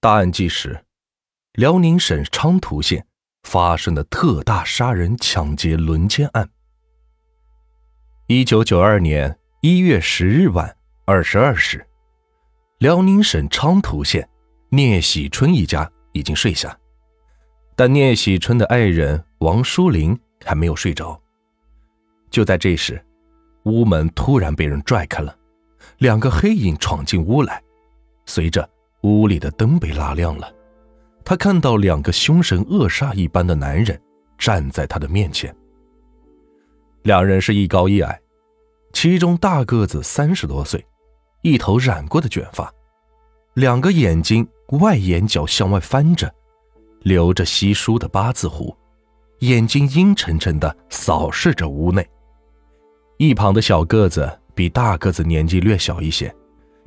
大案纪实：辽宁省昌图县发生的特大杀人、抢劫、轮奸案。一九九二年一月十日晚二十二时，辽宁省昌图县聂喜春一家已经睡下，但聂喜春的爱人王淑玲还没有睡着。就在这时，屋门突然被人拽开了，两个黑影闯进屋来，随着。屋里的灯被拉亮了，他看到两个凶神恶煞一般的男人站在他的面前。两人是一高一矮，其中大个子三十多岁，一头染过的卷发，两个眼睛外眼角向外翻着，留着稀疏的八字胡，眼睛阴沉沉的扫视着屋内。一旁的小个子比大个子年纪略小一些，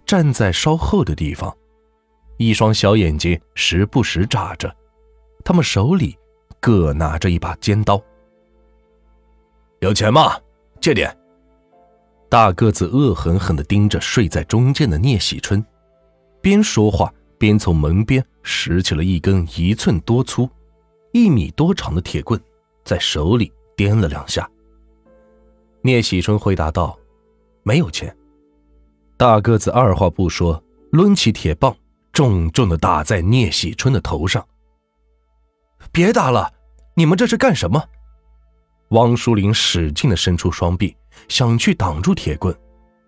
站在稍后的地方。一双小眼睛时不时眨着，他们手里各拿着一把尖刀。有钱吗？借点。大个子恶狠狠地盯着睡在中间的聂喜春，边说话边从门边拾起了一根一寸多粗、一米多长的铁棍，在手里掂了两下。聂喜春回答道：“没有钱。”大个子二话不说，抡起铁棒。重重的打在聂喜春的头上。别打了，你们这是干什么？汪淑玲使劲的伸出双臂，想去挡住铁棍，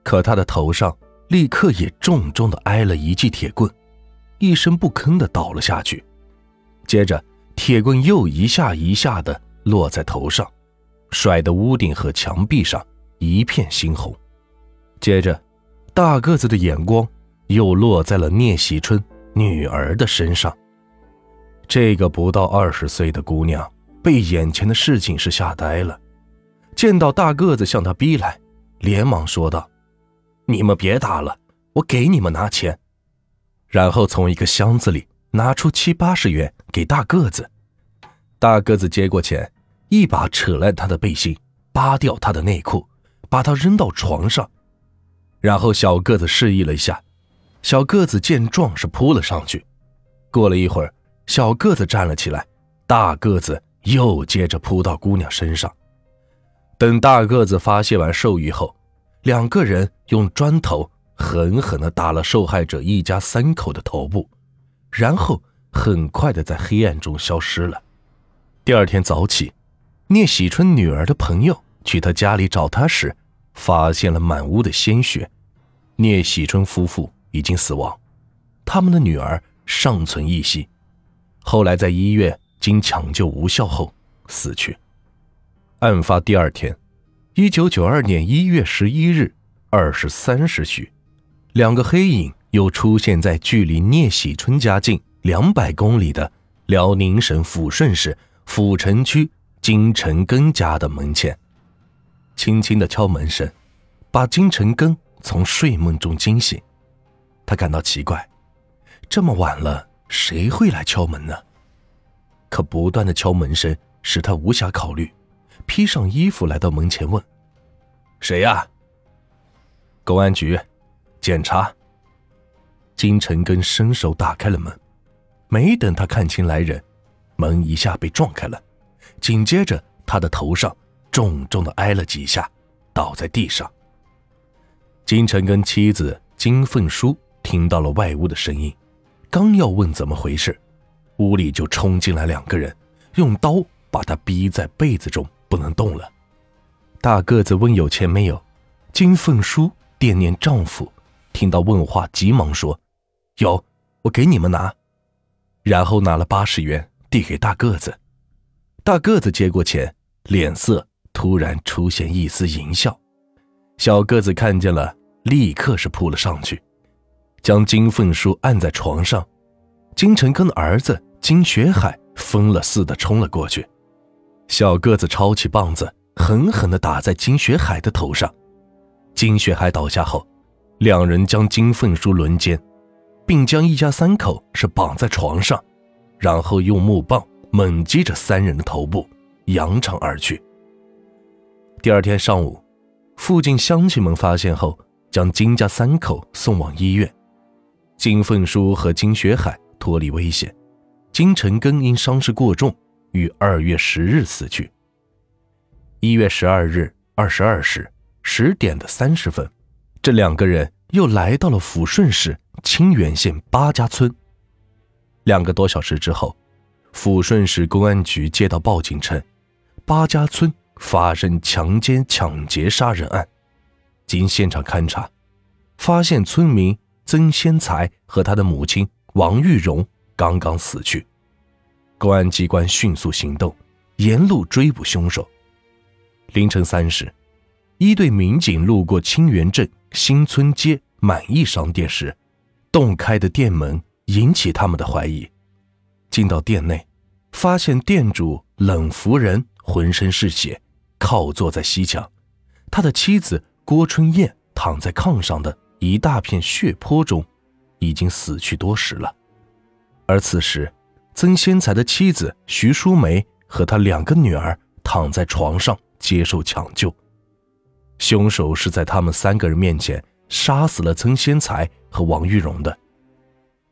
可她的头上立刻也重重的挨了一记铁棍，一声不吭的倒了下去。接着，铁棍又一下一下的落在头上，甩得屋顶和墙壁上一片猩红。接着，大个子的眼光。又落在了聂喜春女儿的身上。这个不到二十岁的姑娘被眼前的事情是吓呆了，见到大个子向她逼来，连忙说道：“你们别打了，我给你们拿钱。”然后从一个箱子里拿出七八十元给大个子。大个子接过钱，一把扯烂他的背心，扒掉他的内裤，把他扔到床上，然后小个子示意了一下。小个子见状是扑了上去，过了一会儿，小个子站了起来，大个子又接着扑到姑娘身上。等大个子发泄完兽欲后，两个人用砖头狠狠地打了受害者一家三口的头部，然后很快的在黑暗中消失了。第二天早起，聂喜春女儿的朋友去他家里找他时，发现了满屋的鲜血。聂喜春夫妇。已经死亡，他们的女儿尚存一息，后来在医院经抢救无效后死去。案发第二天，一九九二年一月十一日二时三时许，两个黑影又出现在距离聂喜春家近两百公里的辽宁省抚顺市阜城区金成根家的门前。轻轻的敲门声，把金成根从睡梦中惊醒。他感到奇怪，这么晚了，谁会来敲门呢？可不断的敲门声使他无暇考虑，披上衣服来到门前问：“谁呀？”“公安局，检查。”金晨根伸手打开了门，没等他看清来人，门一下被撞开了，紧接着他的头上重重的挨了几下，倒在地上。金晨根妻子金凤书。听到了外屋的声音，刚要问怎么回事，屋里就冲进来两个人，用刀把他逼在被子中不能动了。大个子问有钱没有，金凤书惦念丈夫，听到问话急忙说：“有，我给你们拿。”然后拿了八十元递给大个子。大个子接过钱，脸色突然出现一丝淫笑。小个子看见了，立刻是扑了上去。将金凤书按在床上，金成根的儿子金学海疯了似的冲了过去，小个子抄起棒子，狠狠地打在金学海的头上。金学海倒下后，两人将金凤书轮奸，并将一家三口是绑在床上，然后用木棒猛击着三人的头部，扬长而去。第二天上午，附近乡亲们发现后，将金家三口送往医院。金凤书和金学海脱离危险。金成根因伤势过重，于二月十日死去。一月十二日二十二时十点的三十分，这两个人又来到了抚顺市清源县八家村。两个多小时之后，抚顺市公安局接到报警称，八家村发生强奸、抢劫、杀人案。经现场勘查，发现村民曾先才和他的母亲王玉荣刚刚死去。公安机关迅速行动，沿路追捕凶手。凌晨三时，一队民警路过清源镇新村街满意商店时，洞开的店门引起他们的怀疑。进到店内，发现店主冷福仁浑身是血，靠坐在西墙，他的妻子郭春燕躺在炕上的一大片血泊中，已经死去多时了。而此时，曾先才的妻子徐淑梅和他两个女儿躺在床上。接受抢救，凶手是在他们三个人面前杀死了曾先才和王玉荣的。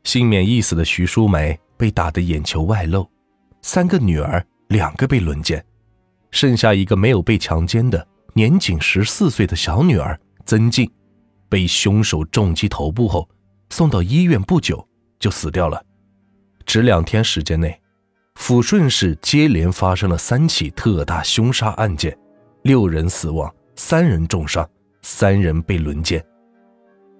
幸免一死的徐淑梅被打得眼球外露，三个女儿两个被轮奸，剩下一个没有被强奸的年仅十四岁的小女儿曾静，被凶手重击头部后送到医院，不久就死掉了。只两天时间内，抚顺市接连发生了三起特大凶杀案件。六人死亡，三人重伤，三人被轮奸。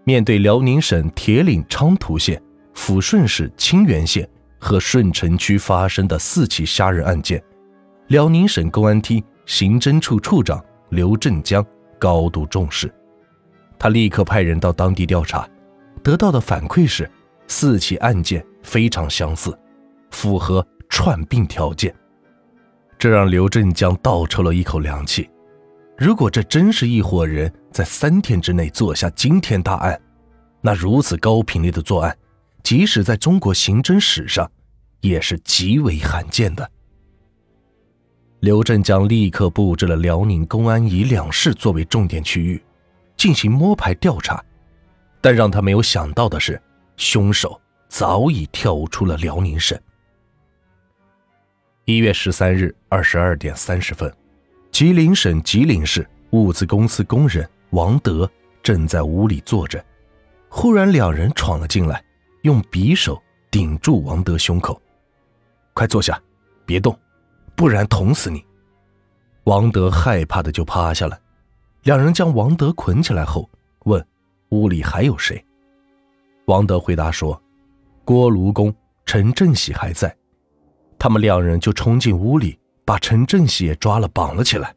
面对辽宁省铁岭昌图县、抚顺市清源县和顺城区发生的四起杀人案件，辽宁省公安厅刑侦处处长刘振江高度重视。他立刻派人到当地调查，得到的反馈是，四起案件非常相似，符合串并条件。这让刘振江倒抽了一口凉气。如果这真是一伙人在三天之内做下惊天大案，那如此高频率的作案，即使在中国刑侦史上，也是极为罕见的。刘振江立刻布置了辽宁公安以两市作为重点区域，进行摸排调查。但让他没有想到的是，凶手早已跳出了辽宁省。一月十三日二十二点三十分。吉林省吉林市物资公司工人王德正在屋里坐着，忽然两人闯了进来，用匕首顶住王德胸口：“快坐下，别动，不然捅死你！”王德害怕的就趴下了。两人将王德捆起来后，问：“屋里还有谁？”王德回答说：“锅炉工陈振喜还在。”他们两人就冲进屋里。把陈振喜也抓了，绑了起来，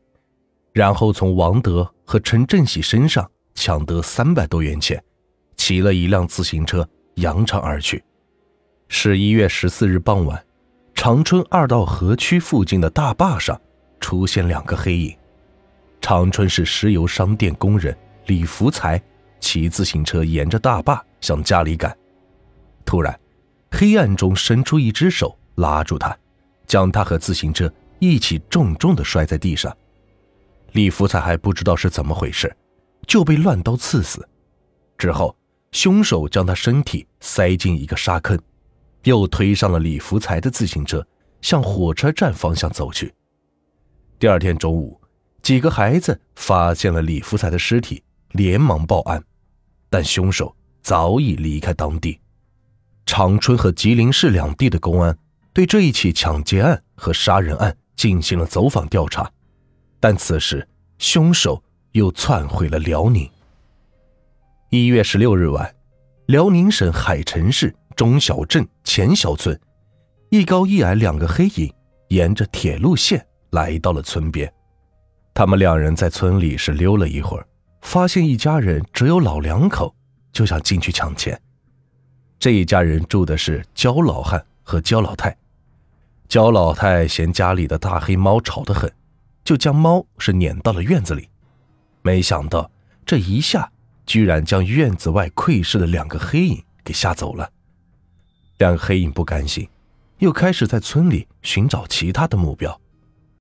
然后从王德和陈振喜身上抢得三百多元钱，骑了一辆自行车扬长而去。十一月十四日傍晚，长春二道河区附近的大坝上出现两个黑影。长春市石油商店工人李福才骑自行车沿着大坝向家里赶，突然，黑暗中伸出一只手拉住他，将他和自行车。一起重重的摔在地上，李福才还不知道是怎么回事，就被乱刀刺死。之后，凶手将他身体塞进一个沙坑，又推上了李福才的自行车，向火车站方向走去。第二天中午，几个孩子发现了李福才的尸体，连忙报案，但凶手早已离开当地。长春和吉林市两地的公安对这一起抢劫案和杀人案。进行了走访调查，但此时凶手又窜回了辽宁。一月十六日晚，辽宁省海城市中小镇前小村，一高一矮两个黑影沿着铁路线来到了村边。他们两人在村里是溜了一会儿，发现一家人只有老两口，就想进去抢钱。这一家人住的是焦老汉和焦老太。焦老太嫌家里的大黑猫吵得很，就将猫是撵到了院子里。没想到这一下，居然将院子外窥视的两个黑影给吓走了。两个黑影不甘心，又开始在村里寻找其他的目标。